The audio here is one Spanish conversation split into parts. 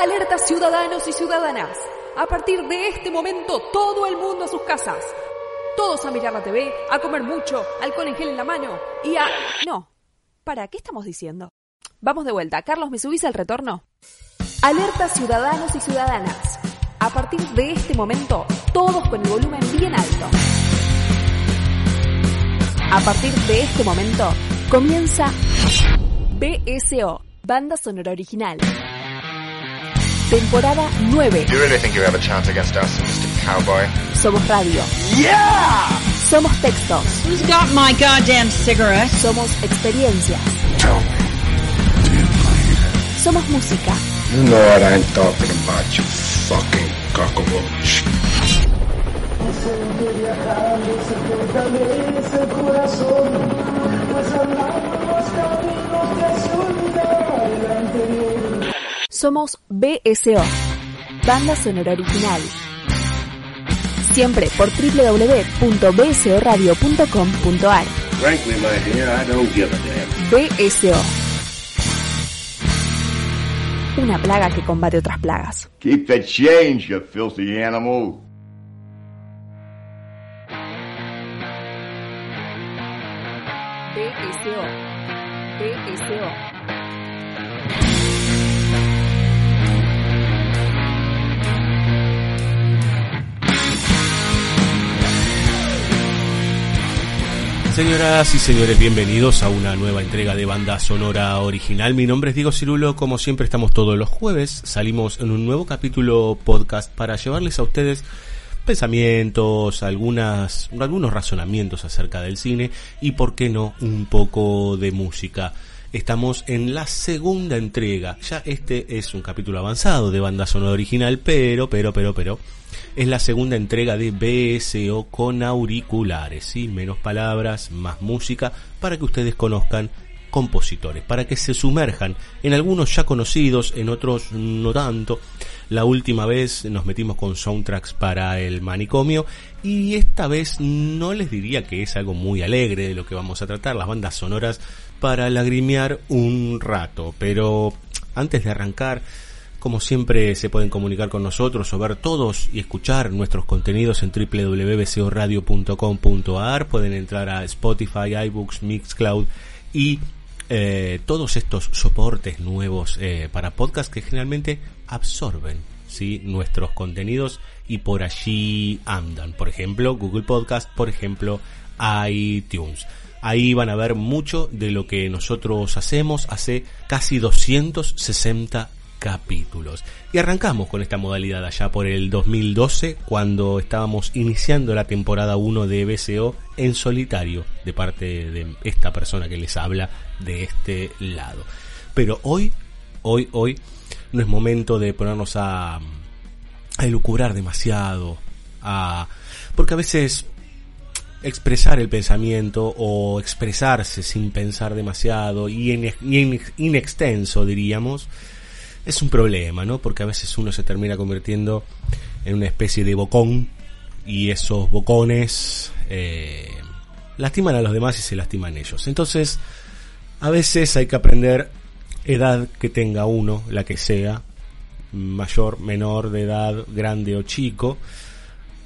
Alerta ciudadanos y ciudadanas. A partir de este momento, todo el mundo a sus casas. Todos a mirar la TV, a comer mucho, alcohol en gel en la mano y a... No. ¿Para qué estamos diciendo? Vamos de vuelta. Carlos, ¿me subís al retorno? Alerta ciudadanos y ciudadanas. A partir de este momento, todos con el volumen bien alto. A partir de este momento, comienza BSO, Banda Sonora Original. Temporada 9. Do you really think you have a chance against us, Mr. Cowboy? Somos radio. Yeah! Somos textos. Who's got my goddamn cigarette? Somos experiencias. Somos música. You know what I'm talking about, you fucking cockroach. Somos BSO, Banda Sonora Original. Siempre por www.bsoradio.com.ar. BSO. Una plaga que combate otras plagas. Keep the change, you filthy animal. BSO. BSO. Señoras y señores, bienvenidos a una nueva entrega de banda sonora original. Mi nombre es Diego Cirulo, como siempre estamos todos los jueves, salimos en un nuevo capítulo podcast para llevarles a ustedes pensamientos, algunas, algunos razonamientos acerca del cine y, por qué no, un poco de música. Estamos en la segunda entrega. Ya este es un capítulo avanzado de banda sonora original, pero, pero, pero, pero, es la segunda entrega de BSO con auriculares, ¿sí? Menos palabras, más música, para que ustedes conozcan compositores, para que se sumerjan en algunos ya conocidos, en otros no tanto. La última vez nos metimos con soundtracks para el manicomio y esta vez no les diría que es algo muy alegre de lo que vamos a tratar, las bandas sonoras para lagrimear un rato, pero antes de arrancar, como siempre se pueden comunicar con nosotros o ver todos y escuchar nuestros contenidos en www.bcoradio.com.ar, pueden entrar a Spotify, iBooks, Mixcloud y eh, todos estos soportes nuevos eh, para podcast que generalmente absorben ¿sí? nuestros contenidos y por allí andan. Por ejemplo, Google Podcast, por ejemplo, iTunes. Ahí van a ver mucho de lo que nosotros hacemos hace casi 260 capítulos. Y arrancamos con esta modalidad allá por el 2012, cuando estábamos iniciando la temporada 1 de BCO en solitario, de parte de esta persona que les habla de este lado. Pero hoy, hoy, hoy, no es momento de ponernos a, a elucubrar demasiado, a, porque a veces expresar el pensamiento o expresarse sin pensar demasiado y en, inextenso diríamos, es un problema, ¿no? Porque a veces uno se termina convirtiendo en una especie de bocón y esos bocones eh, lastiman a los demás y se lastiman ellos. Entonces, a veces hay que aprender edad que tenga uno, la que sea, mayor, menor de edad, grande o chico,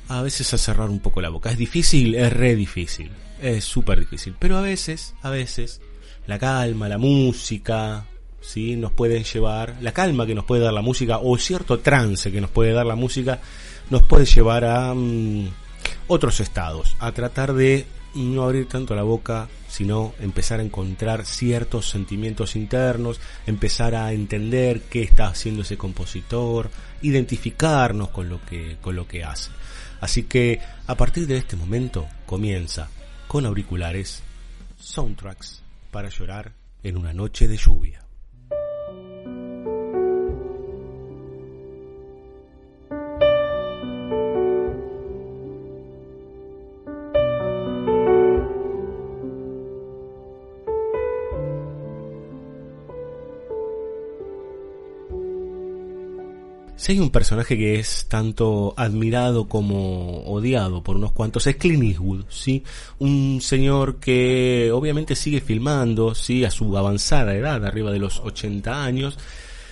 a veces a cerrar un poco la boca. Es difícil, es re difícil, es súper difícil. Pero a veces, a veces, la calma, la música, ¿sí? nos pueden llevar, la calma que nos puede dar la música o cierto trance que nos puede dar la música, nos puede llevar a mm, otros estados, a tratar de no abrir tanto la boca, sino empezar a encontrar ciertos sentimientos internos, empezar a entender qué está haciendo ese compositor, identificarnos con lo que, con lo que hace. Así que a partir de este momento comienza con auriculares soundtracks para llorar en una noche de lluvia. Si hay un personaje que es tanto admirado como odiado por unos cuantos, es Clint Eastwood, ¿sí? Un señor que obviamente sigue filmando, ¿sí? A su avanzada edad, arriba de los 80 años,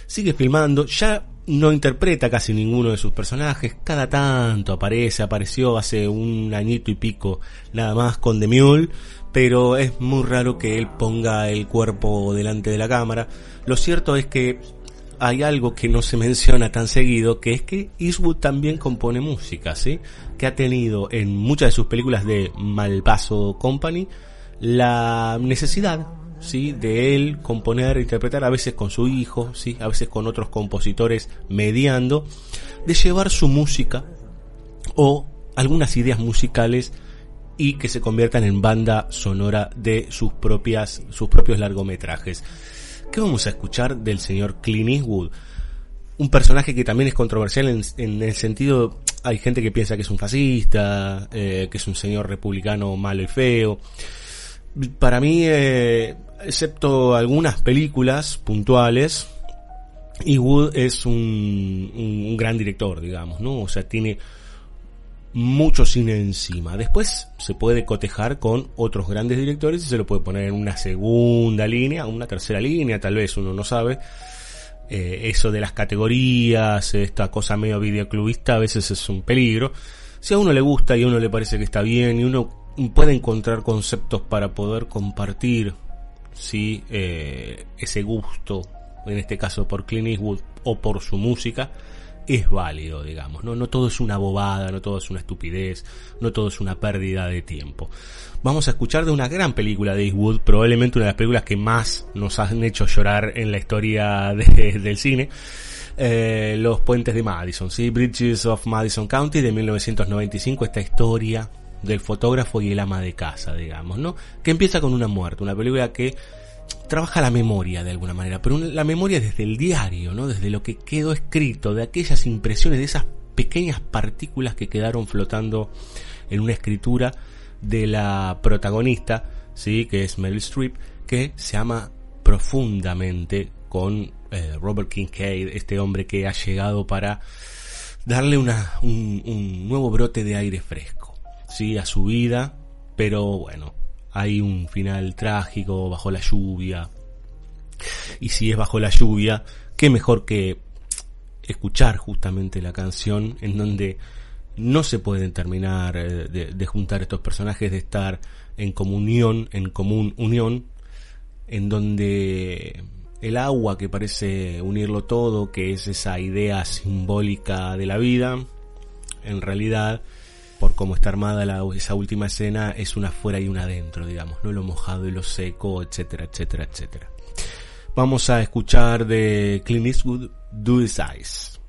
sigue filmando, ya no interpreta casi ninguno de sus personajes, cada tanto aparece, apareció hace un añito y pico nada más con The Mule, pero es muy raro que él ponga el cuerpo delante de la cámara. Lo cierto es que hay algo que no se menciona tan seguido, que es que Eastwood también compone música, ¿sí? Que ha tenido en muchas de sus películas de Malpaso Company la necesidad ¿sí? de él componer, interpretar, a veces con su hijo, ¿sí? a veces con otros compositores mediando, de llevar su música o algunas ideas musicales y que se conviertan en banda sonora de sus propias sus propios largometrajes. ¿Qué vamos a escuchar del señor Clint Eastwood? Un personaje que también es controversial en, el sentido, hay gente que piensa que es un fascista, eh, que es un señor republicano malo y feo. Para mí, eh, excepto algunas películas puntuales, Eastwood es un, un, gran director, digamos, ¿no? O sea, tiene mucho cine encima. Después se puede cotejar con otros grandes directores y se lo puede poner en una segunda línea, una tercera línea, tal vez uno no sabe. Eh, eso de las categorías, esta cosa medio videoclubista a veces es un peligro. Si a uno le gusta y a uno le parece que está bien y uno puede encontrar conceptos para poder compartir ¿sí? Eh, ese gusto, en este caso por Clint Eastwood o por su música, es válido, digamos, ¿no? No todo es una bobada, no todo es una estupidez, no todo es una pérdida de tiempo. Vamos a escuchar de una gran película de Eastwood, probablemente una de las películas que más nos han hecho llorar en la historia del cine. Eh, los puentes de Madison, ¿sí? Bridges of Madison County de 1995, esta historia del fotógrafo y el ama de casa, digamos, ¿no? Que empieza con una muerte, una película que trabaja la memoria de alguna manera, pero la memoria desde el diario, ¿no? Desde lo que quedó escrito, de aquellas impresiones, de esas pequeñas partículas que quedaron flotando en una escritura de la protagonista, ¿sí? Que es Meryl Streep, que se ama profundamente con eh, Robert Kincaid, este hombre que ha llegado para darle un, un nuevo brote de aire fresco sí, a su vida, pero bueno, hay un final trágico bajo la lluvia. Y si es bajo la lluvia, qué mejor que escuchar justamente la canción en donde no se pueden terminar eh, de, de, juntar estos personajes, de estar en comunión, en común unión, en donde el agua que parece unirlo todo, que es esa idea simbólica de la vida, en realidad por cómo está armada esa última escena, es una fuera y una adentro, digamos, ¿no? Lo mojado y lo seco, etcétera, etcétera, etcétera. Vamos a escuchar de Clint Eastwood, Do His Eyes.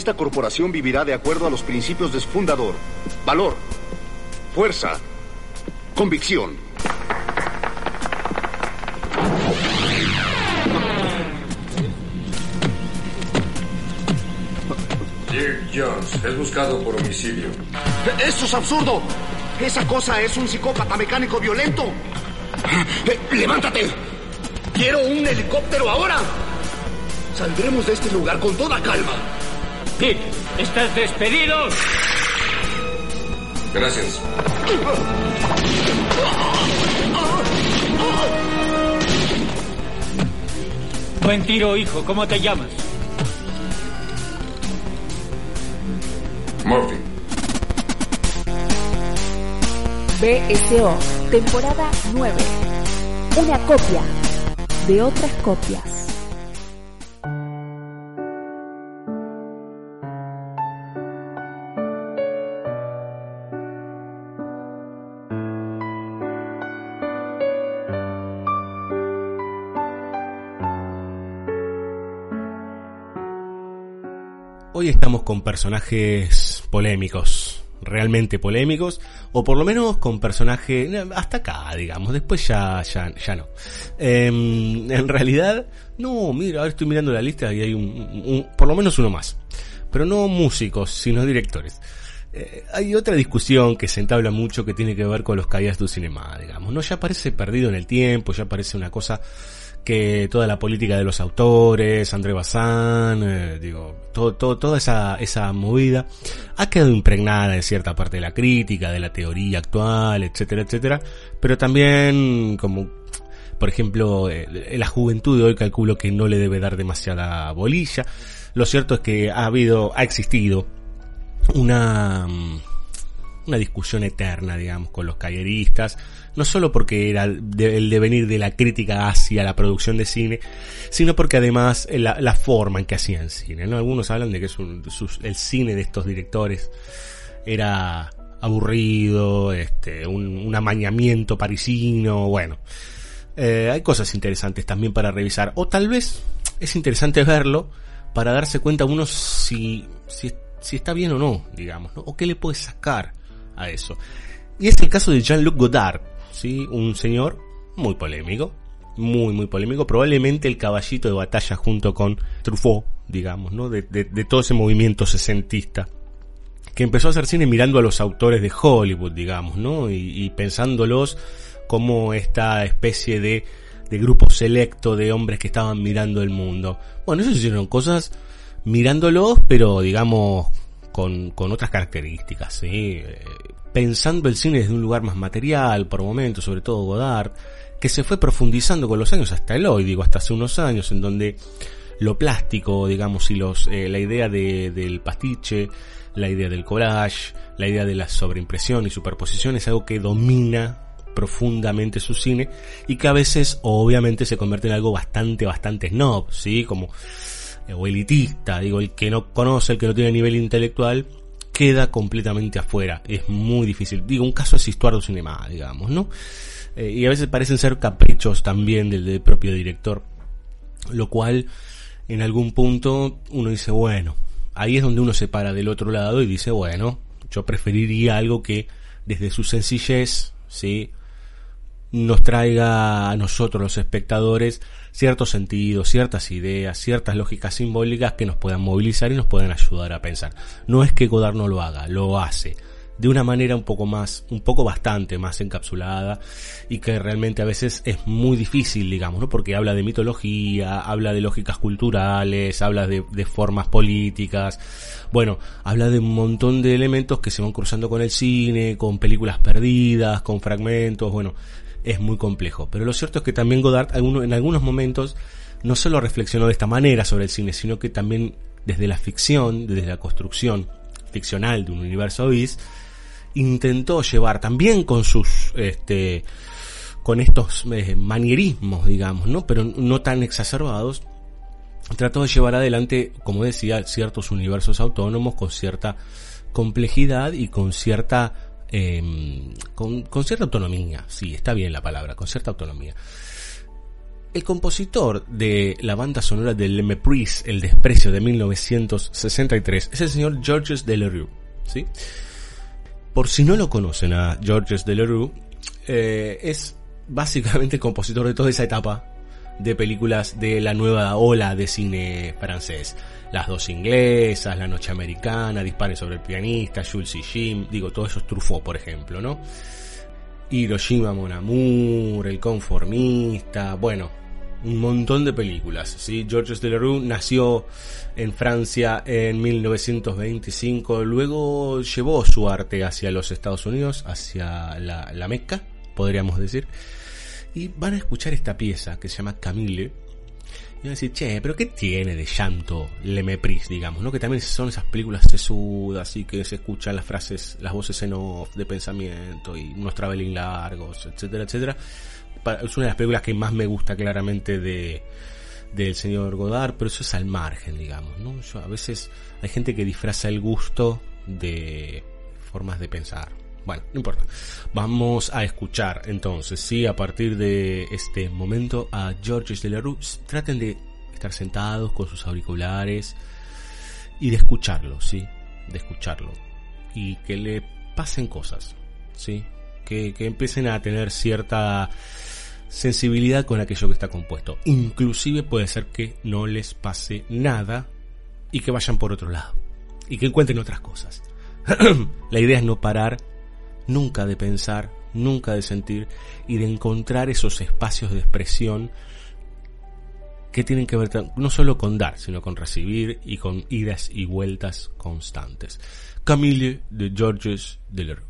Esta corporación vivirá de acuerdo a los principios de su fundador. Valor, fuerza, convicción. Dirk Jones es buscado por homicidio. ¡Eso es absurdo! Esa cosa es un psicópata mecánico violento. Eh, ¡Levántate! ¡Quiero un helicóptero ahora! Saldremos de este lugar con toda calma. Pete, estás despedido. Gracias. Buen tiro, hijo. ¿Cómo te llamas? Murphy. BSO, temporada 9. Una copia de otras copias. Estamos con personajes polémicos, realmente polémicos, o por lo menos con personajes hasta acá, digamos, después ya, ya, ya no. Em, en realidad, no, mira, ahora estoy mirando la lista y hay un, un- por lo menos uno más. Pero no músicos, sino directores. Eh, hay otra discusión que se entabla mucho que tiene que ver con los caídas du cinema, digamos, ¿no? Ya parece perdido en el tiempo, ya parece una cosa que toda la política de los autores, André Bazin, eh, digo, todo, todo, toda esa, esa movida ha quedado impregnada en cierta parte de la crítica, de la teoría actual, etcétera, etcétera, pero también como por ejemplo, eh, la juventud de hoy calculo que no le debe dar demasiada bolilla. Lo cierto es que ha habido, ha existido una, una discusión eterna, digamos, con los calleristas, no solo porque era el devenir de la crítica hacia la producción de cine, sino porque además eh, la, forma en que hacían cine, ¿no? Algunos hablan de que el cine de estos directores era aburrido, este, un, amañamiento parisino, bueno. Eh, hay cosas interesantes también para revisar. O tal vez es interesante verlo para darse cuenta uno si, si, si está bien o no, digamos, ¿no? O qué le puede sacar a eso. Y es el caso de Jean-Luc Godard, ¿sí? Un señor muy polémico, muy, muy polémico, probablemente el caballito de batalla junto con Truffaut, digamos, ¿no? De, de- todo ese movimiento sesentista que empezó a hacer cine mirando a los autores de Hollywood, digamos, ¿no? Y, y pensándolos como esta especie de, de grupo selecto de hombres que estaban mirando el mundo. Bueno, ellos hicieron cosas mirándolos, pero digamos con, con otras características, ¿sí? Eh, Pensando el cine desde un lugar más material, por momentos, sobre todo Godard, que se fue profundizando con los años hasta el hoy, digo, hasta hace unos años, en donde lo plástico, digamos, y los, eh, la idea de, del pastiche, la idea del collage, la idea de la sobreimpresión y superposición es algo que domina profundamente su cine y que a veces obviamente se convierte en algo bastante, bastante snob, ¿sí? Como o elitista, digo, el que no conoce, el que no tiene nivel intelectual, queda completamente afuera. Es muy difícil. Digo, un caso es Histuardo Cinema, digamos, ¿no? Eh, y a veces parecen ser caprichos también del propio director. Lo cual, en algún punto, uno dice, bueno, ahí es donde uno se para del otro lado y dice, bueno, yo preferiría algo que desde su sencillez, ¿sí? Nos traiga a nosotros los espectadores ciertos sentidos, ciertas ideas, ciertas lógicas simbólicas que nos puedan movilizar y nos puedan ayudar a pensar. No es que Godard no lo haga, lo hace de una manera un poco más, un poco bastante más encapsulada y que realmente a veces es muy difícil, digamos, ¿no? Porque habla de mitología, habla de lógicas culturales, habla de, de formas políticas, bueno, habla de un montón de elementos que se van cruzando con el cine, con películas perdidas, con fragmentos, bueno, es muy complejo. Pero lo cierto es que también Godard en algunos momentos no solo reflexionó de esta manera sobre el cine, sino que también desde la ficción, desde la construcción ficcional de un universo bis, intentó llevar también con sus este con estos eh, manierismos digamos no pero no tan exacerbados trató de llevar adelante como decía ciertos universos autónomos con cierta complejidad y con cierta con, con cierta autonomía sí está bien la palabra con cierta autonomía El compositor de la banda sonora de Le Mépris, El Desprecio de 1963, es el señor Georges Delerue. ¿sí? Por si no lo conocen a Georges Delerue, eh, es básicamente el compositor de toda esa etapa de películas de la nueva ola de cine francés. Las dos inglesas, La Noche Americana, Dispare sobre el pianista, Jules y Jim, digo, todo eso es Truffaut, por ejemplo, ¿no? Hiroshima Mon Amour, El Conformista, bueno, un montón de películas, ¿sí? Georges Delerue nació en Francia en 1925, luego llevó su arte hacia los Estados Unidos, hacia la, la Meca, podríamos decir, y van a escuchar esta pieza que se llama Camille, y van a decir, che, pero ¿qué tiene de llanto Le Mépris, digamos, ¿no? Que también son esas películas sesudas y que se escuchan las frases, las voces en off de pensamiento y unos traveling largos, etcétera, etcétera. Es una de las películas que más me gusta claramente de del señor Godard, pero eso es al margen, digamos, ¿no? Yo, a veces hay gente que disfraza el gusto de formas de pensar. Bueno, no importa. Vamos a escuchar entonces, sí, a partir de este momento a Georges Delerue. Traten de estar sentados con sus auriculares y de escucharlo, sí, de escucharlo. Y que le pasen cosas, sí, que, que empiecen a tener cierta sensibilidad con aquello que está compuesto. Inclusive puede ser que no les pase nada y que vayan por otro lado y que encuentren otras cosas. La idea es no parar nunca de pensar, nunca de sentir y de encontrar esos espacios de expresión que tienen que ver no solo con dar, sino con recibir y con idas y vueltas constantes. Camille de Georges Delerue.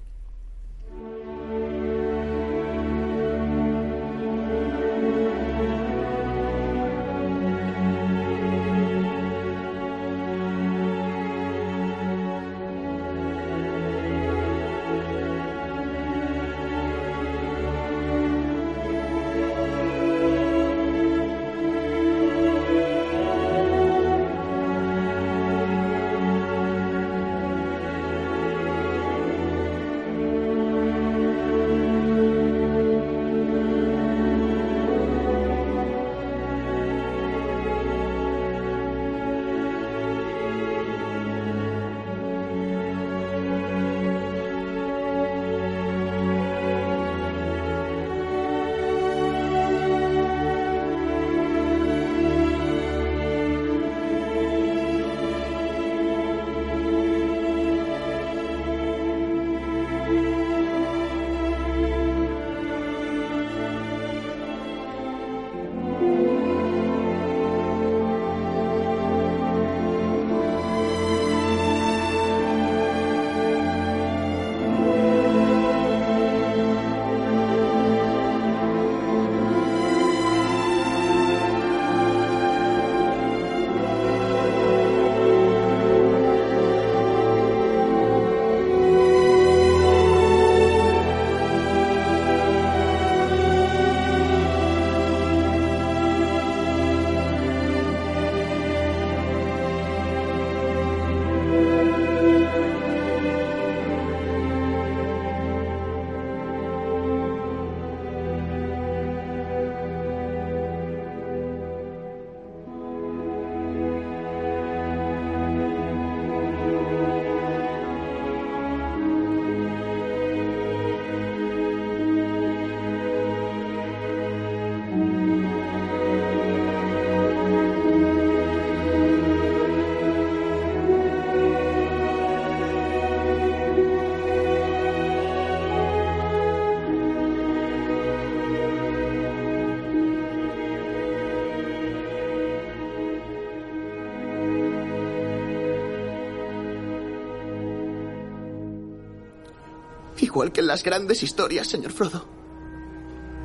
Igual que en las grandes historias, señor Frodo.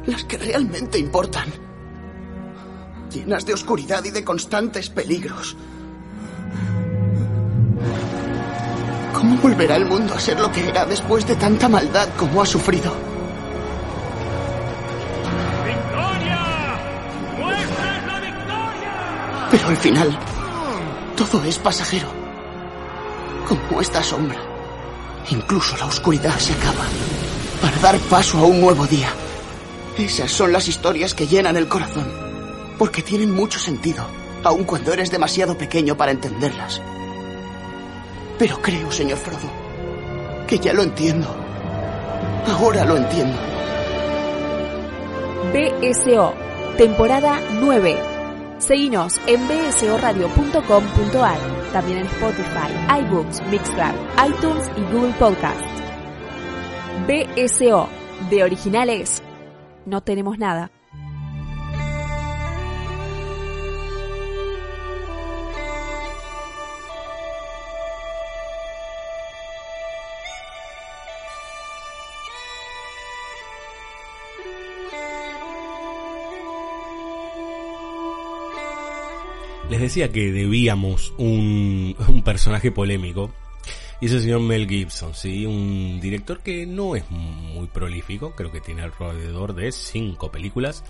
Las que realmente importan. Llenas de oscuridad y de constantes peligros. ¿Cómo volverá el mundo a ser lo que era después de tanta maldad como ha sufrido? ¡Victoria! ¡Muestra la victoria! Pero al final, todo es pasajero. Como esta sombra. Incluso la oscuridad se acaba para dar paso a un nuevo día. Esas son las historias que llenan el corazón. Porque tienen mucho sentido, aun cuando eres demasiado pequeño para entenderlas. Pero creo, señor Frodo, que ya lo entiendo. Ahora lo entiendo. BSO, temporada 9. Seguinos en bsoradio.com.ar, también en Spotify, iBooks, Mixcloud, iTunes y Google Podcast. BSO, de originales, no tenemos nada. Les decía que debíamos un, personaje polémico. Y es el señor Mel Gibson, ¿sí? Un director que no es muy prolífico, creo que tiene alrededor de cinco películas,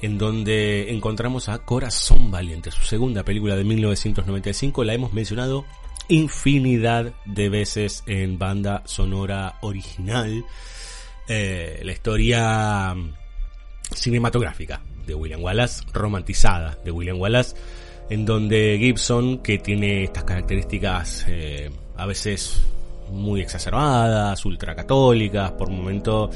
en donde encontramos a Corazón Valiente, su segunda película de 1995, la hemos mencionado infinidad de veces en banda sonora original, eh, la historia cinematográfica de William Wallace, romantizada de William Wallace, en donde Gibson, que tiene estas características eh, a veces muy exacerbadas, ultracatólicas, por momentos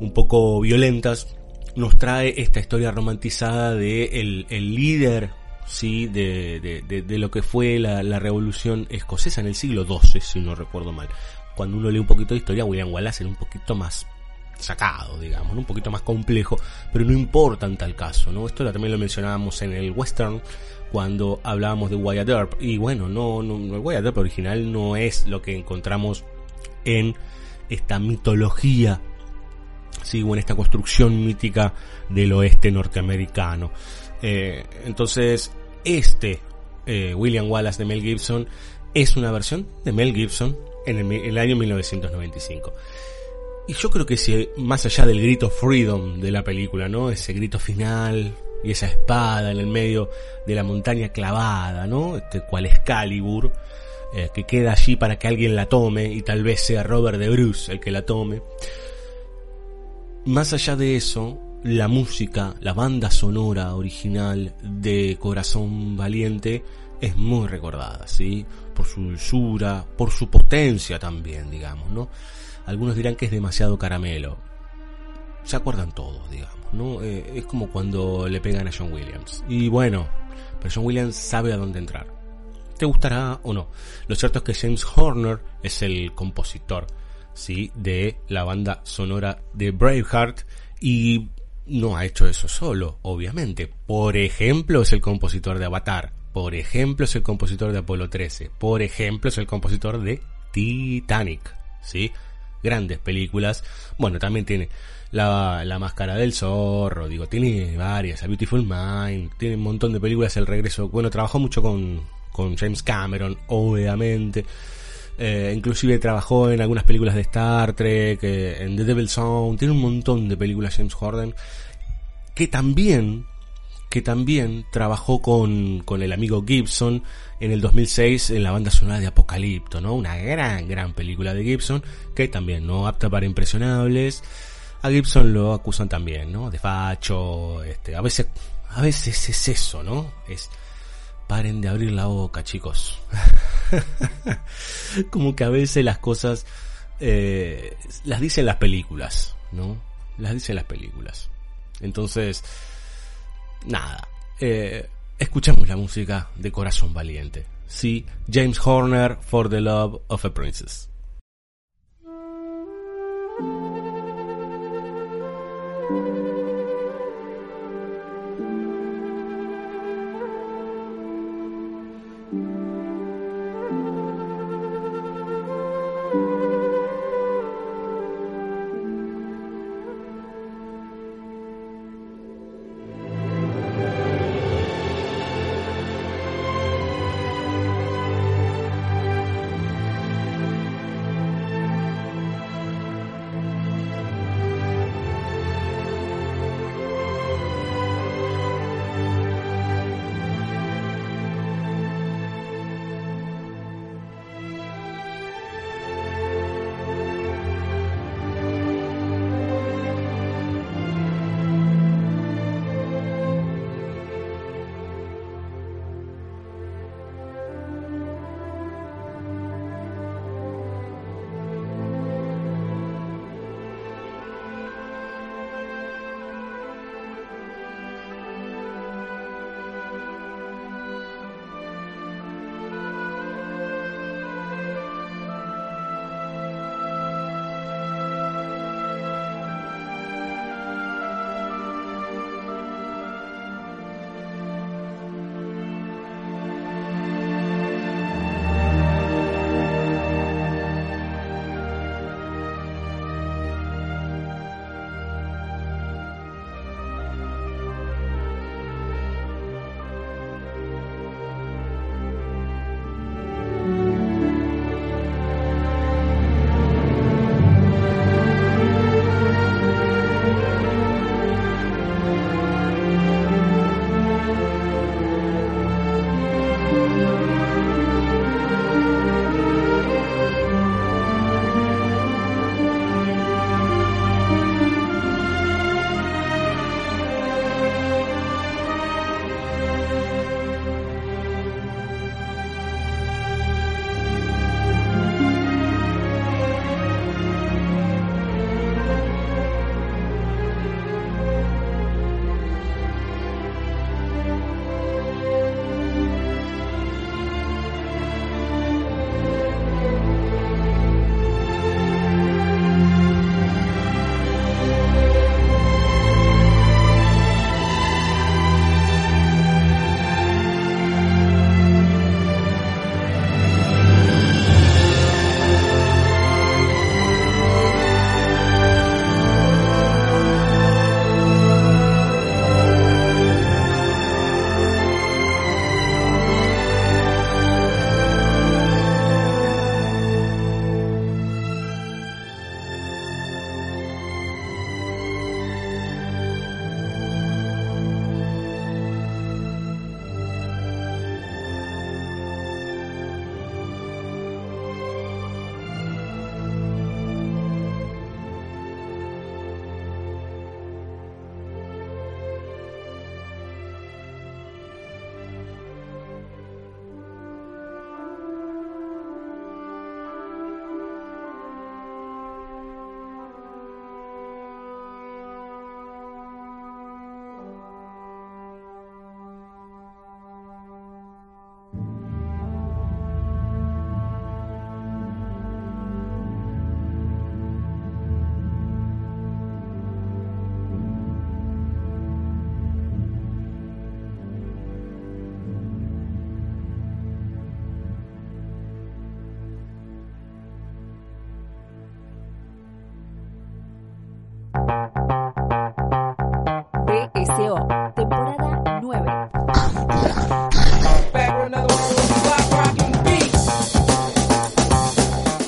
un poco violentas, nos trae esta historia romantizada de el, el líder sí de, de, lo que fue la, la, revolución escocesa en el siglo XII, si no recuerdo mal. Cuando uno lee un poquito de historia, William Wallace era un poquito más sacado, digamos, un poquito más complejo, pero no importa en tal caso, ¿no? Esto también lo mencionábamos en el western cuando hablábamos de Wyatt Earp y bueno, no, no el Wyatt Earp original no es lo que encontramos en esta mitología, sí, o en esta construcción mítica del oeste norteamericano. Eh, entonces, este eh, William Wallace de Mel Gibson es una versión de Mel Gibson en el, en el año 1995. Y yo creo que si más allá del grito freedom de la película, ¿no? Ese grito final y esa espada en el medio de la montaña clavada, ¿no? Este cual Excalibur, eh, que queda allí para que alguien la tome y tal vez sea Robert de Bruce el que la tome. Más allá de eso, la música, la banda sonora original de Corazón Valiente es muy recordada, ¿sí? Por su dulzura, por su potencia también, digamos, ¿no? Algunos dirán que es demasiado caramelo. Se acuerdan todos, digamos, ¿no? Eh, es como cuando le pegan a John Williams. Y bueno, pero John Williams sabe a dónde entrar. ¿Te gustará o no? Lo cierto es que James Horner es el compositor, ¿sí? De la banda sonora de Braveheart y no ha hecho eso solo, obviamente. Por ejemplo, es el compositor de Avatar. Por ejemplo, es el compositor de Apolo 13. Por ejemplo, es el compositor de Titanic. ¿Sí? Grandes películas. Bueno, también tiene la, la Máscara del Zorro. Digo, tiene varias. A Beautiful Mind. Tiene un montón de películas. El regreso. Bueno, trabajó mucho con, con James Cameron, obviamente. Eh, inclusive trabajó en algunas películas de Star Trek, eh, en The Devil's Zone, tiene un montón de películas James Harden que también que también trabajó con, con el amigo Gibson en el 2006 en la banda sonora de Apocalipto, ¿no? Una gran, gran película de Gibson que también no apta para impresionables. A Gibson lo acusan también, ¿no? De facho, este, a veces, a veces es eso, ¿no? Es, paren de abrir la boca, chicos. Como que a veces las cosas eh, las dicen las películas, ¿no? Las dicen las películas. Entonces, nada. Eh, escuchemos la música de Corazón Valiente. Sí, James Horner for the Love of a Princess.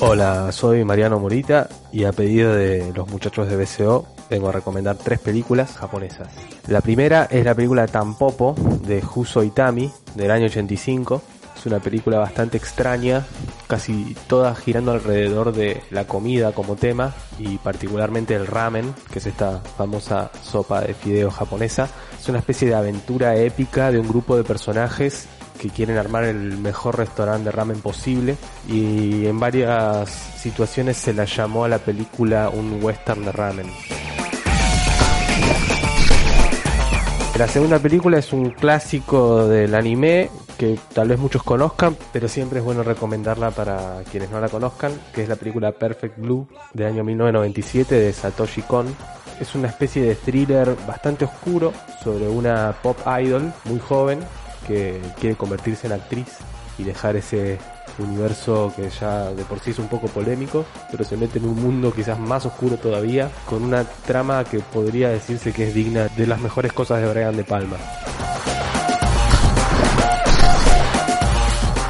Hola, soy Mariano Morita y a pedido de los muchachos de BCO vengo a recomendar tres películas japonesas. La primera es la película Tampopo de Huso Itami del año 85. Es una película bastante extraña, casi toda girando alrededor de la comida como tema y particularmente el ramen, que es esta famosa sopa de fideo japonesa. Es una especie de aventura épica de un grupo de personajes que quieren armar el mejor restaurante de ramen posible y en varias situaciones se la llamó a la película un western de ramen. La segunda película es un clásico del anime que tal vez muchos conozcan, pero siempre es bueno recomendarla para quienes no la conozcan, que es la película Perfect Blue del año 1997 de Satoshi Kon. Es una especie de thriller bastante oscuro sobre una pop idol muy joven que quiere convertirse en actriz y dejar ese universo que ya de por sí es un poco polémico, pero se mete en un mundo quizás más oscuro todavía, con una trama que podría decirse que es digna de las mejores cosas de Brian De Palma.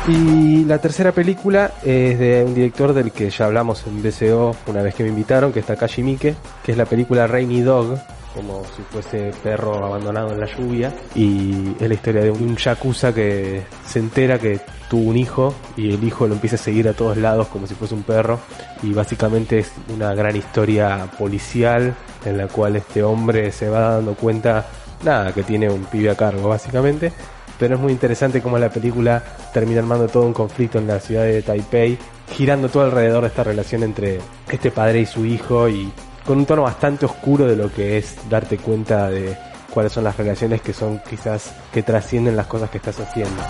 Y la tercera película es de un director del que ya hablamos en BCO una vez que me invitaron, que es Takashi Miike, que es la película Rainy Dog, como si fuese perro abandonado en la lluvia y es la historia de un yakuza que se entera que tuvo un hijo y el hijo lo empieza a seguir a todos lados como si fuese un perro y básicamente es una gran historia policial en la cual este hombre se va dando cuenta nada que tiene un pibe a cargo básicamente. Pero es muy interesante cómo la película termina armando todo un conflicto en la ciudad de Taipei girando todo alrededor de esta relación entre este padre y su hijo y con un tono bastante oscuro de lo que es darte cuenta de cuáles son las relaciones que son quizás que trascienden las cosas que estás haciendo.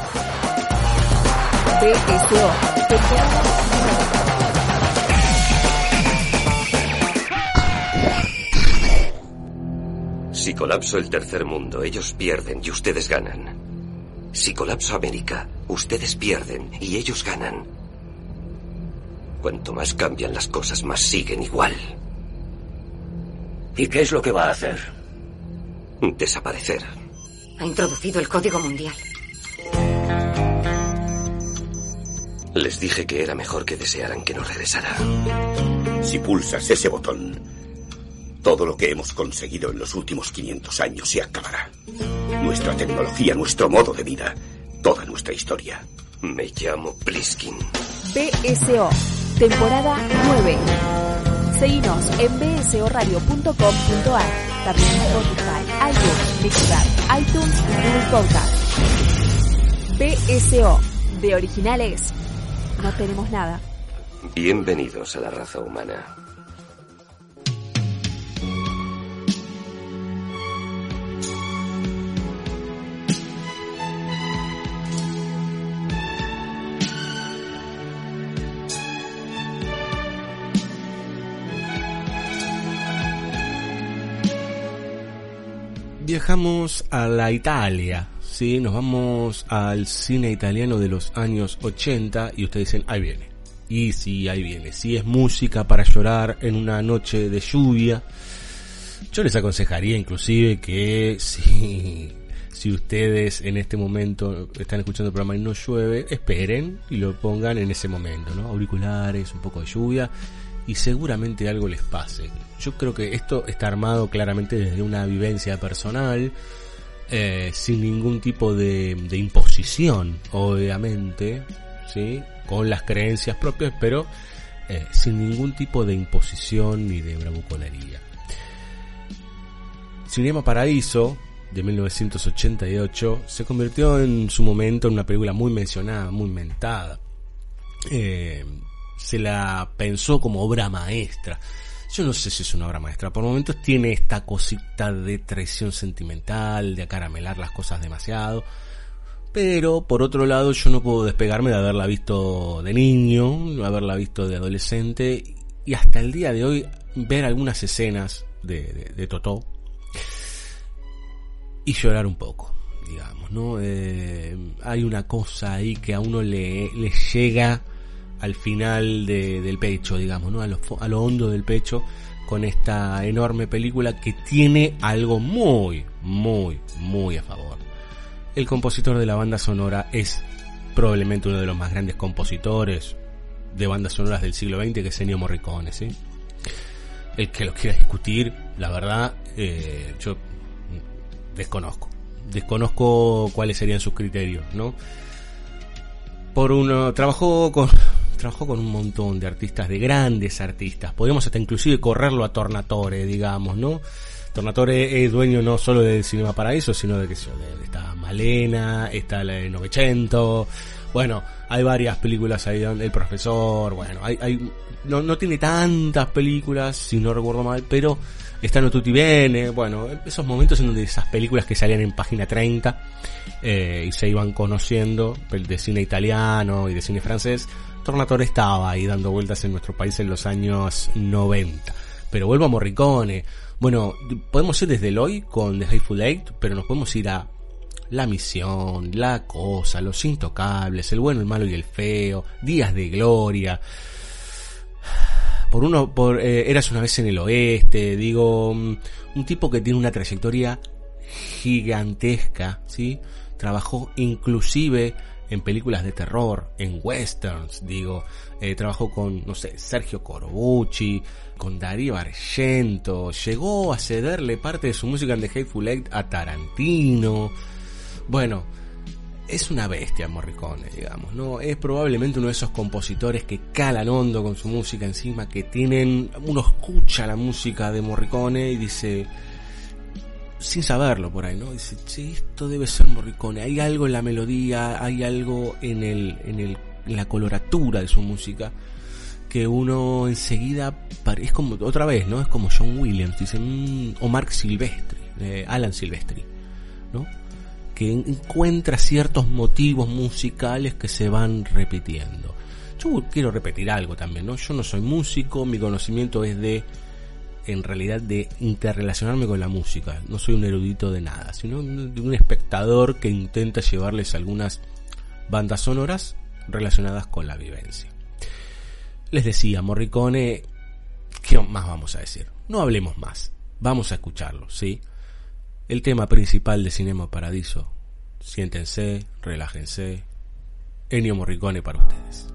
Si colapso el tercer mundo, ellos pierden y ustedes ganan. Si colapso América, ustedes pierden y ellos ganan. Cuanto más cambian las cosas, más siguen igual. ¿Y qué es lo que va a hacer? Desaparecer. Ha introducido el código mundial. Les dije que era mejor que desearan que no regresara. Si pulsas ese botón, todo lo que hemos conseguido en los últimos 500 años se acabará. Nuestra tecnología, nuestro modo de vida, toda nuestra historia. Me llamo Pliskin. BSO, temporada 9. Seguinos en bsoradio.com.ar, también en Spotify, iTunes, Mixcloud, iTunes y Google Podcast. BSO, de originales, no tenemos nada. Bienvenidos a la raza humana. Viajamos a la Italia, ¿sí? Nos vamos al cine italiano de los años 80 y ustedes dicen, ahí viene. Y sí, ahí viene. Si es música para llorar en una noche de lluvia, yo les aconsejaría inclusive que si, si ustedes en este momento están escuchando el programa y no llueve, esperen y lo pongan en ese momento, ¿no? Auriculares, un poco de lluvia y seguramente algo les pase. Yo creo que esto está armado claramente desde una vivencia personal, eh, sin ningún tipo de, imposición, obviamente, ¿sí? con las creencias propias, pero eh, sin ningún tipo de imposición ni de bravuconería. Cinema Paraíso, de 1988, se convirtió en su momento en una película muy mencionada, muy mentada. Eh, se la pensó como obra maestra. Yo no sé si es una obra maestra. Por momentos tiene esta cosita de traición sentimental, de acaramelar las cosas demasiado. Pero por otro lado yo no puedo despegarme de haberla visto de niño, haberla visto de adolescente y hasta el día de hoy ver algunas escenas de, de, de Totó y llorar un poco, digamos, ¿no? Eh, hay una cosa ahí que a uno le, le llega al final de, del pecho, digamos, ¿no? A lo, a lo hondo del pecho con esta enorme película que tiene algo muy, muy, muy a favor. El compositor de la banda sonora es probablemente uno de los más grandes compositores de bandas sonoras del siglo XX, que es Ennio Morricone, ¿sí? El que lo quiera discutir, la verdad, eh, yo desconozco. Desconozco cuáles serían sus criterios, ¿no? Por uno, trabajó con, trabajó con un montón de artistas, de grandes artistas. Podríamos hasta inclusive correrlo a Tornatore, digamos, ¿no? Tornatore es dueño no solo del Cinema Paraíso, sino de que está Malena, está la de Novecento. Bueno, hay varias películas ahí donde el profesor, bueno, hay, hay no, no tiene tantas películas, si no recuerdo mal, pero está No Tutti Bene, bueno, esos momentos en donde esas películas que salían en página 30 eh, y se iban conociendo de cine italiano y de cine francés, Tornatore estaba ahí dando vueltas en nuestro país en los años 90. Pero vuelvo a Morricone. Bueno, podemos ir desde el hoy con The Hateful Eight, pero nos podemos ir a La Misión, La Cosa, Los Intocables, El Bueno, el Malo y el Feo, Días de Gloria. Por uno, por eh, Eras una vez en el oeste, digo, mm, un tipo que tiene una trayectoria gigantesca, ¿sí? Trabajó inclusive en películas de terror, en westerns, digo, eh, trabajó con, no sé, Sergio Corbucci, con Darío Argento, llegó a cederle parte de su música en The Hateful Eight a Tarantino. Bueno, es una bestia Morricone, digamos, ¿no? Es probablemente uno de esos compositores que calan hondo con su música encima, que tienen, uno escucha la música de Morricone y dice, sin saberlo por ahí, ¿no? Dice, "Che, esto debe ser Morricone, hay algo en la melodía, hay algo en el, en el, la coloratura de su música que uno enseguida es como otra vez, ¿no? Es como John Williams, dice, "Mm", o Mark Silvestri, eh, Alan Silvestri, ¿no? Que en- encuentra ciertos motivos musicales que se van repitiendo. Yo quiero repetir algo también, ¿no? Yo no soy músico, mi conocimiento es de en realidad de interrelacionarme con la música. No soy un erudito de nada, sino de un espectador que intenta llevarles algunas bandas sonoras relacionadas con la vivencia. Les decía, Morricone, ¿qué más vamos a decir? No hablemos más, vamos a escucharlo, ¿sí? El tema principal de Cinema Paradiso. Siéntense, relájense. Ennio Morricone para ustedes.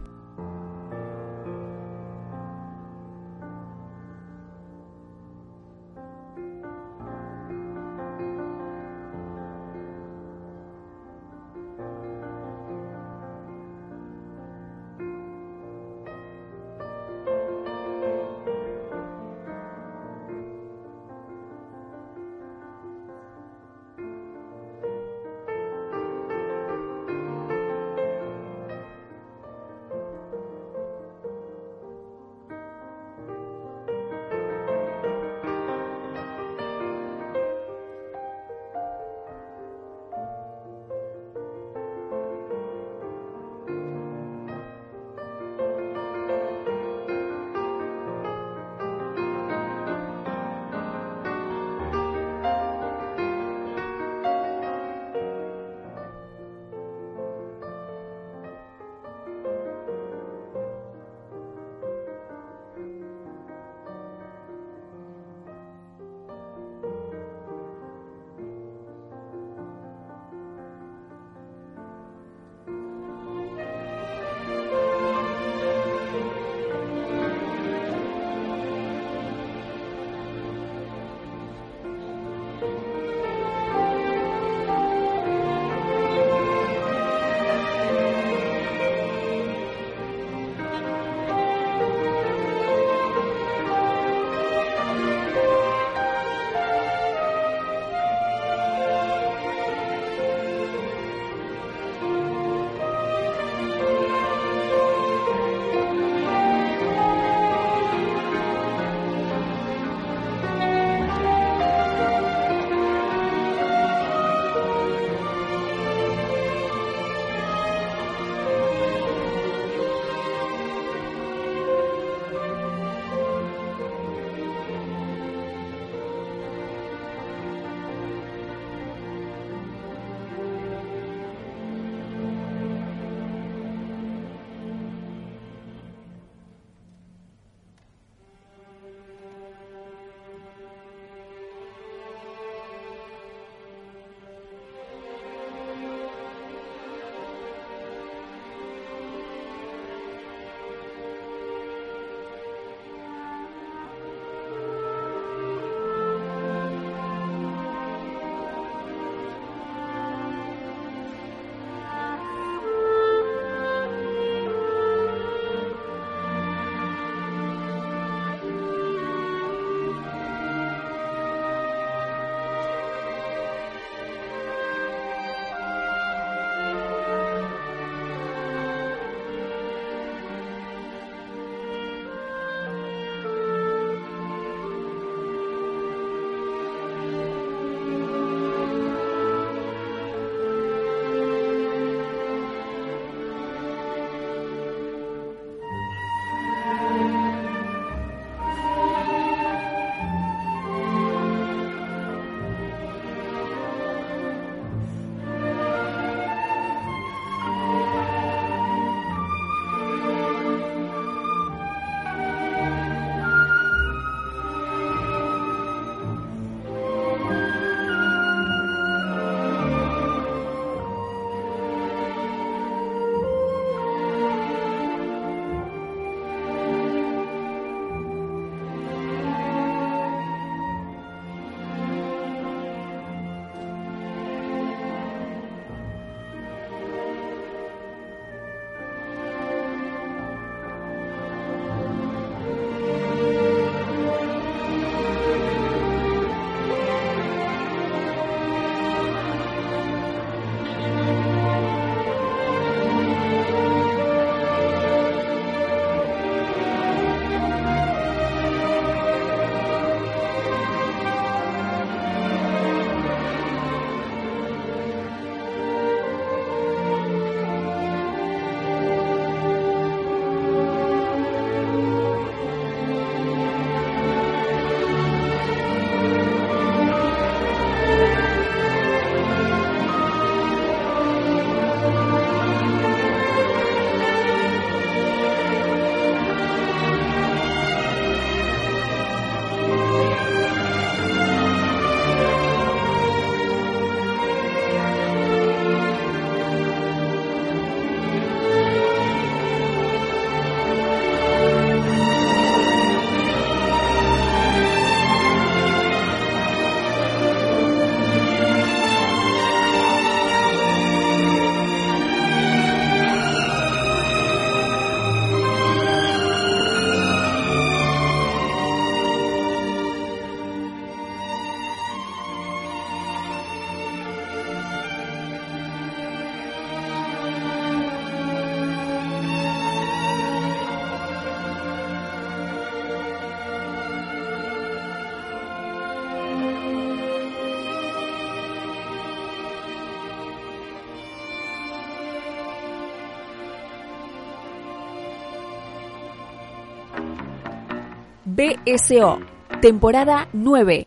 BSO, temporada 9.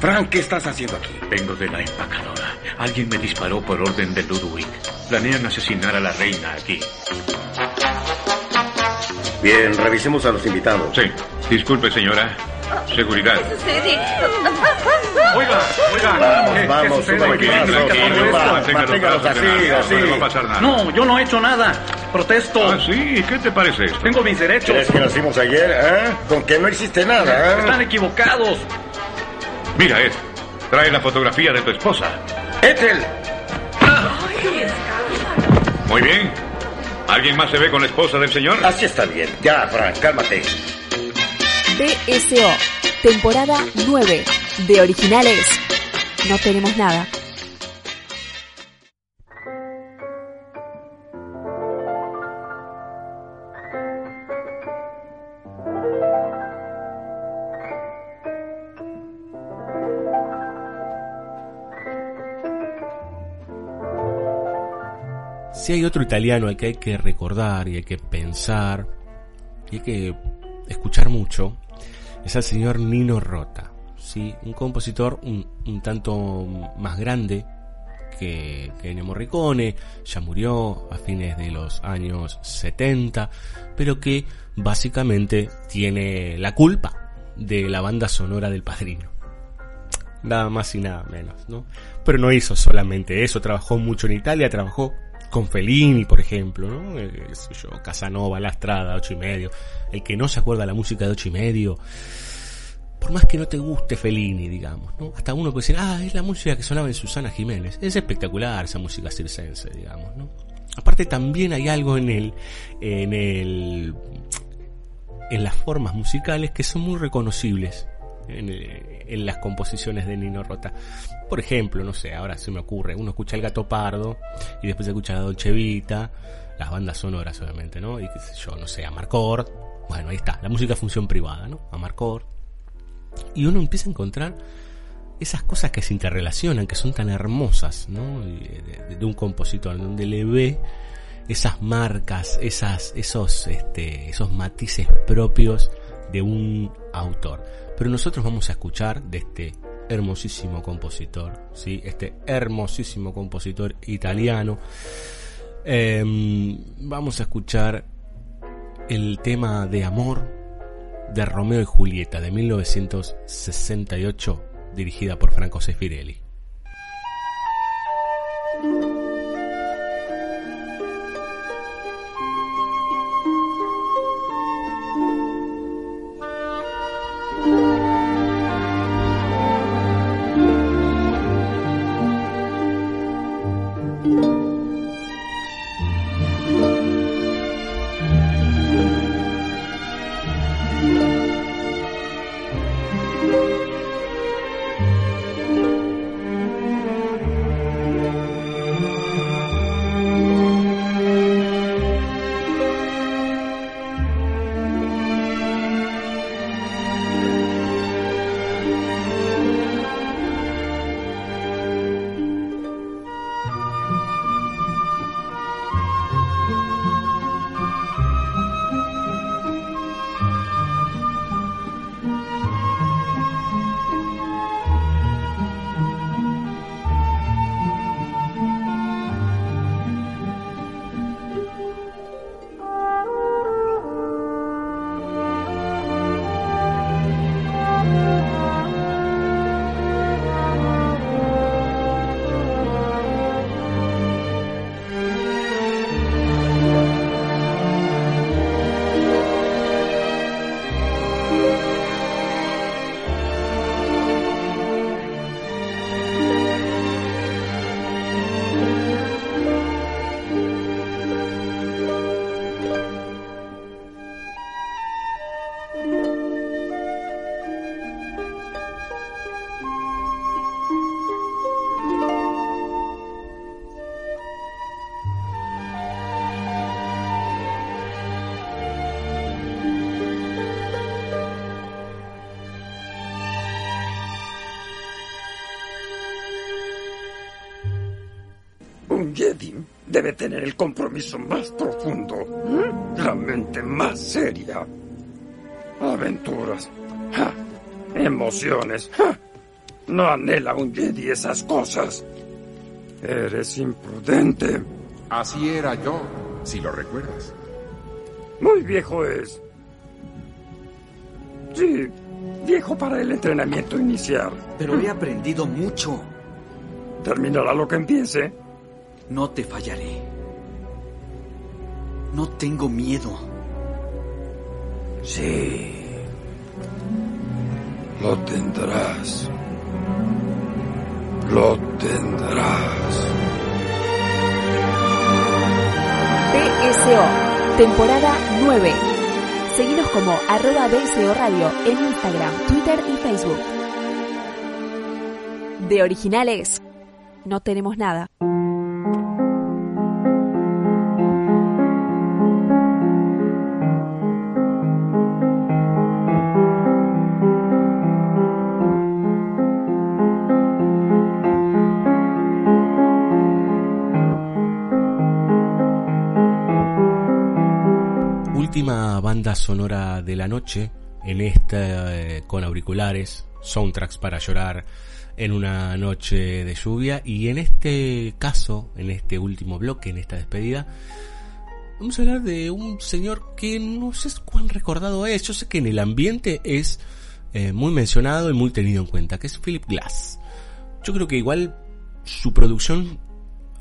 Frank, ¿qué estás haciendo aquí? Vengo de la empacadora. Alguien me disparó por orden de Ludwig. Planean asesinar a la reina aquí. Bien, revisemos a los invitados. Sí. Disculpe, señora. Seguridad. Oiga, oiga. Vamos, vamos, sucede? suba el ¿Qué esto? manténgalos así, así. No va a pasar nada. No, yo no he hecho nada. Protesto. Ah, sí. ¿Qué te parece esto? Tengo mis derechos. ¿Crees que nacimos ayer, eh? Con que no existe nada, ¿eh? Están equivocados. Mira, Ed. Trae la fotografía de tu esposa. ¡Ethel! Muy bien. ¿Alguien más se ve con la esposa del señor? Así está bien. Ya, Frank, cálmate. BSO, temporada 9. De originales, no tenemos nada. Si hay otro italiano al que hay que recordar y hay que pensar y hay que escuchar mucho, es al señor Nino Rota, ¿sí? un compositor un, tanto más grande que, que Morricone, ya murió a fines de los años 70, pero que básicamente tiene la culpa de la banda sonora del padrino. Nada más y nada menos, ¿no? Pero no hizo solamente eso, trabajó mucho en Italia, trabajó con Fellini, por ejemplo, ¿no? Eh, yo, Casanova, La Strada, ocho y medio. El que no se acuerda de la música de ocho y medio, por más que no te guste Fellini, digamos, ¿no? Hasta uno puede decir, ah, es la música que sonaba en Susana Jiménez. Es espectacular esa música circense, digamos, ¿no? Aparte también hay algo en el, en el, en las formas musicales que son muy reconocibles en, en las composiciones de Nino Rota. Por ejemplo, no sé, ahora se me ocurre, uno escucha El Gato Pardo y después escucha La Dolce Vita, las bandas sonoras obviamente, ¿no? Y qué sé yo, no sé, Amarcord, bueno, ahí está, la música función privada, ¿no? Amarcord. Y uno empieza a encontrar esas cosas que se interrelacionan, que son tan hermosas, ¿no? De un compositor, donde le ve esas marcas, esas, esos, este, esos matices propios de un autor. Pero nosotros vamos a escuchar de este hermosísimo compositor, ¿sí? Este hermosísimo compositor italiano. Em, vamos a escuchar el tema de amor de Romeo y Julieta de 1968, dirigida por Franco Sefirelli. Debe tener el compromiso más profundo, la mente más seria. Aventuras. ¡Ja! Emociones. ¡Ja! No anhela un Jedi esas cosas. Eres imprudente. Así era yo, si lo recuerdas. Muy viejo es. Sí, viejo para el entrenamiento inicial. Pero he aprendido mucho. Terminará lo que empiece. No te fallaré. No tengo miedo. Sí. Lo tendrás. Lo tendrás. BSO, temporada 9. Seguinos como arroba BSO Radio en Instagram, Twitter y Facebook. De originales, no tenemos nada. Sonora de la noche, en esta eh, con auriculares, soundtracks para llorar en una noche de lluvia y en este caso, en este último bloque, en esta despedida, vamos a hablar de un señor que no sé cuán recordado es, yo sé que en el ambiente es eh, muy mencionado y muy tenido en cuenta, que es Philip Glass. Yo creo que igual su producción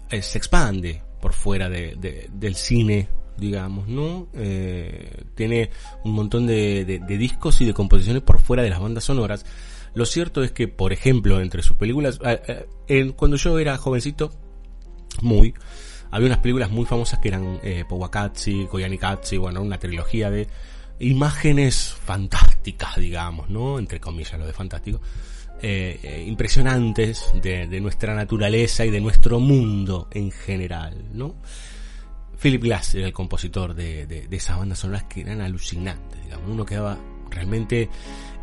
eh, se expande por fuera de- de- del cine, digamos, ¿no? Eh, tiene un montón de, discos y de composiciones por fuera de las bandas sonoras. Lo cierto es que, por ejemplo, entre sus películas, eh, en- cuando yo era jovencito, muy, había unas películas muy famosas que eran eh, Powakatsi, Koyanikatsi, bueno, una trilogía de imágenes fantásticas, digamos, ¿no? Entre comillas, lo de fantástico. eh, eh, impresionantes de, de nuestra naturaleza y de nuestro mundo en general, ¿no? Philip Glass era el compositor de, de- de esas bandas sonoras que eran alucinantes, digamos, uno quedaba realmente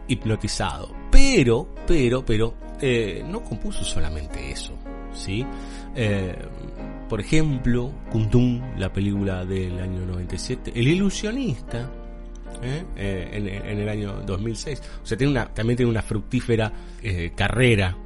hipnotizado. Pero, pero, pero, eh, no compuso solamente eso, ¿sí? Eh, por ejemplo, Kundun, la película del año 97, El ilusionista, ¿eh? Eh, en, en el año 2006. O sea, tiene una, también tiene una fructífera eh, carrera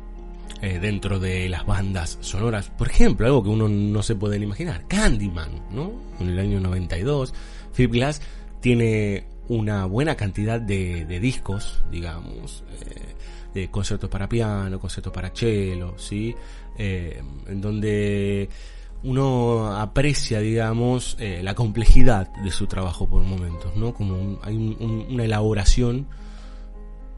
eh, dentro de las bandas sonoras. Por ejemplo, algo que uno no se puede imaginar, Candyman, ¿no? En el año 92. Philip Glass tiene una buena cantidad de, discos, digamos, eh, de conciertos para piano, conciertos para cello, ¿sí? Eh, en donde uno aprecia, digamos, la complejidad de su trabajo por momentos, ¿no? Como un- hay un- un- una elaboración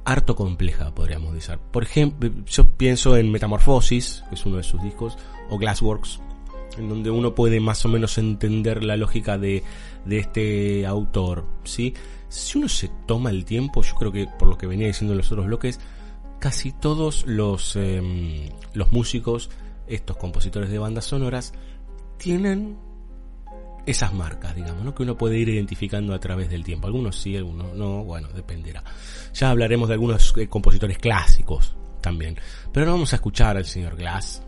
harto compleja, podríamos decir. Por ejemplo, yo pienso en Metamorfosis, que es uno de sus discos, o Glassworks, en donde uno puede más o menos entender la lógica de, de este autor, ¿sí? Si uno se toma el tiempo, yo creo que por lo que venía diciendo en los otros bloques, casi todos los, em, los músicos, estos compositores de bandas sonoras, tienen esas marcas, digamos, que uno puede ir identificando a través del tiempo. Algunos sí, algunos no, bueno, dependerá. Ya hablaremos de algunos eh, compositores clásicos también. Pero ahora vamos a escuchar al señor Glass,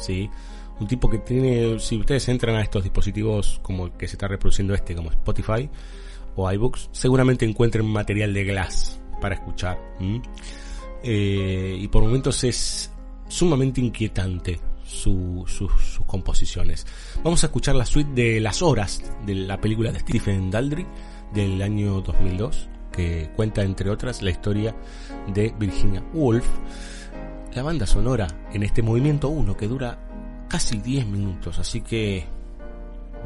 ¿sí? Un tipo que tiene, si ustedes entran a estos dispositivos como el que se está reproduciendo este, como Spotify o iBooks, seguramente encuentren material de Glass para escuchar. Eh, y por momentos es sumamente inquietante su- su- sus composiciones. Vamos a escuchar la suite de Las Horas de la película de Stephen Daldry del año 2002, que cuenta entre otras la historia de Virginia Woolf. La banda sonora en este movimiento 1 que dura casi 10 minutos, así que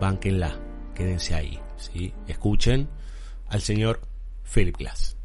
bánquenla, quédense ahí, ¿sí? escuchen al señor Philip Glass.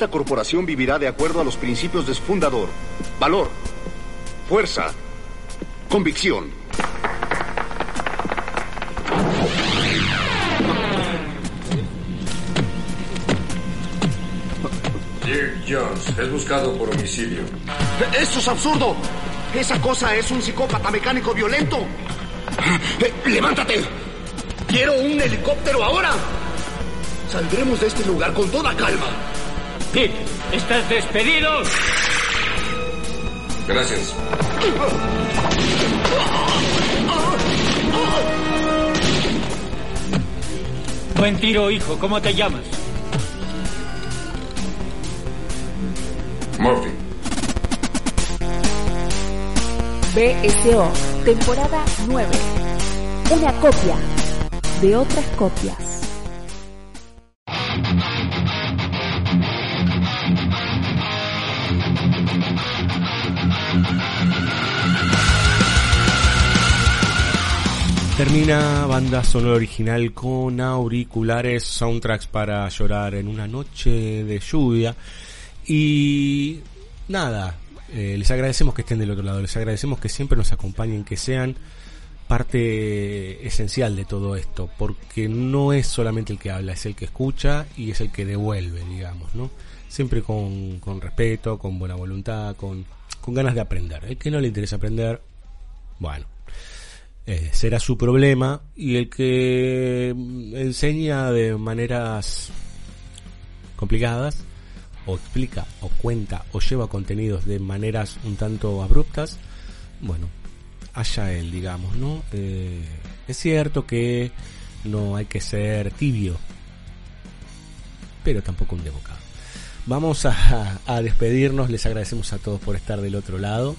Esta corporación vivirá de acuerdo a los principios de su fundador. Valor, fuerza, convicción. Dirk Jones es buscado por homicidio. ¡Eso es absurdo! Esa cosa es un psicópata mecánico violento. Eh, ¡Levántate! ¡Quiero un helicóptero ahora! Saldremos de este lugar con toda calma. Pete, estás despedido. Gracias. Buen tiro, hijo. ¿Cómo te llamas? Murphy. BSO, temporada 9. Una copia de otras copias. Termina banda sonora original con auriculares, soundtracks para llorar en una noche de lluvia. Y nada, eh, les agradecemos que estén del otro lado, les agradecemos que siempre nos acompañen, que sean parte esencial de todo esto, porque no es solamente el que habla, es el que escucha y es el que devuelve, digamos, ¿no? Siempre con, con respeto, con buena voluntad, con, con ganas de aprender. El que no le interesa aprender, bueno, eh, será su problema y el que enseña de maneras complicadas o explica o cuenta o lleva contenidos de maneras un tanto abruptas, bueno, haya él, digamos, ¿no? Eh, es cierto que no hay que ser tibio, pero tampoco un devocado. Vamos a despedirnos, les agradecemos a todos por estar del otro lado.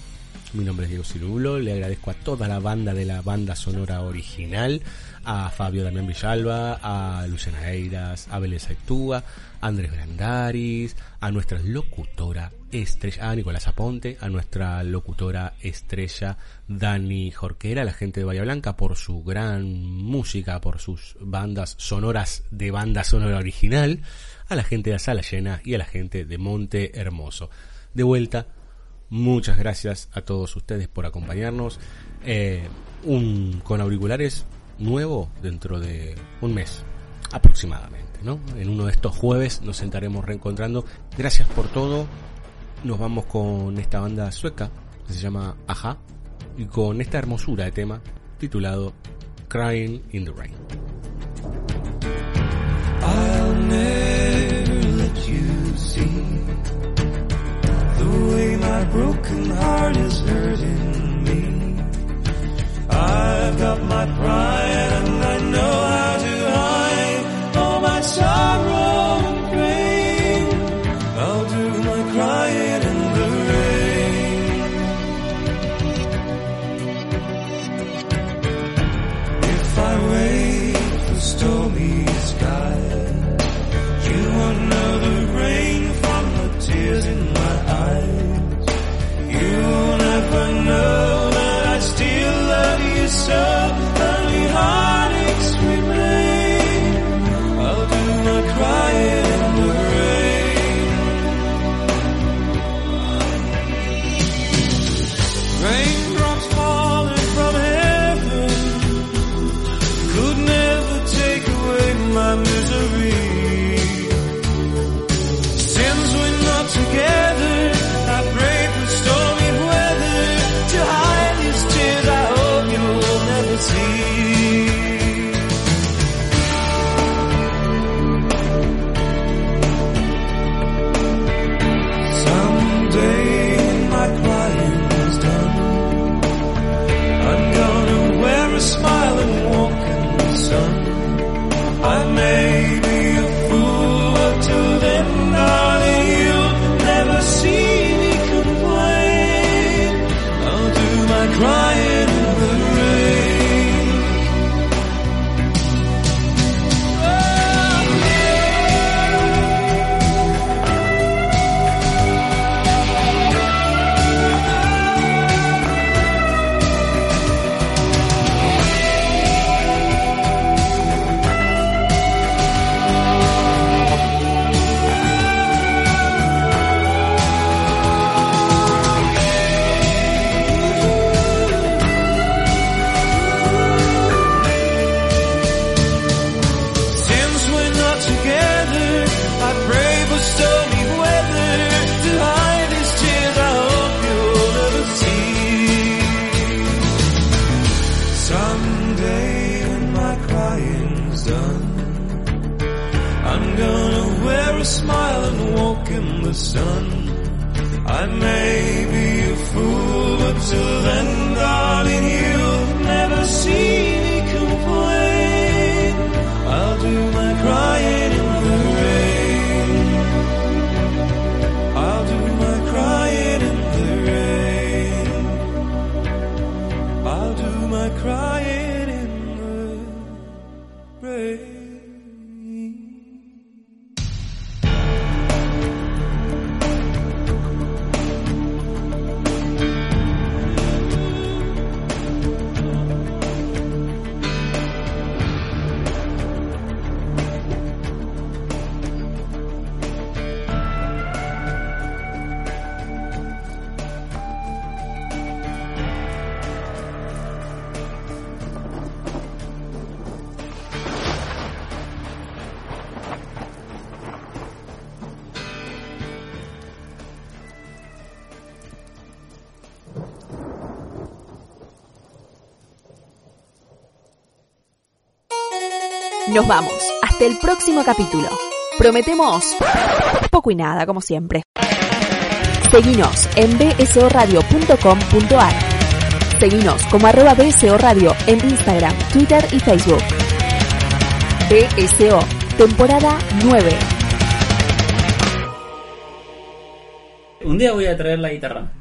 Mi nombre es Diego Cirulo, le agradezco a toda la banda de la banda sonora original, a Fabio Damián Villalba, a Luciana Eiras, a Belén Saitúa, a Andrés Brandaris, a nuestra locutora estrella, a Nicolás Aponte, a nuestra locutora estrella Dani Jorquera, a la gente de Bahía Blanca por su gran música, por sus bandas sonoras de banda sonora original, a la gente de Sala Llena y a la gente de Monte Hermoso. De vuelta, Muchas gracias a todos ustedes por acompañarnos. Eh, un con auriculares nuevo dentro de un mes aproximadamente, ¿no? En uno de estos jueves nos sentaremos reencontrando. Gracias por todo. Nos vamos con esta banda sueca que se llama Aja y con esta hermosura de tema titulado Crying in the Rain. Way my broken heart is hurting me. I've got my pride and I know how to hide all my sorrow Nos vamos. Hasta el próximo capítulo. Prometemos poco y nada, como siempre. Seguinos en bsoradio.com.ar. Seguinos como arroba BSO Radio en Instagram, Twitter y Facebook. BSO, temporada 9. Un día voy a traer la guitarra.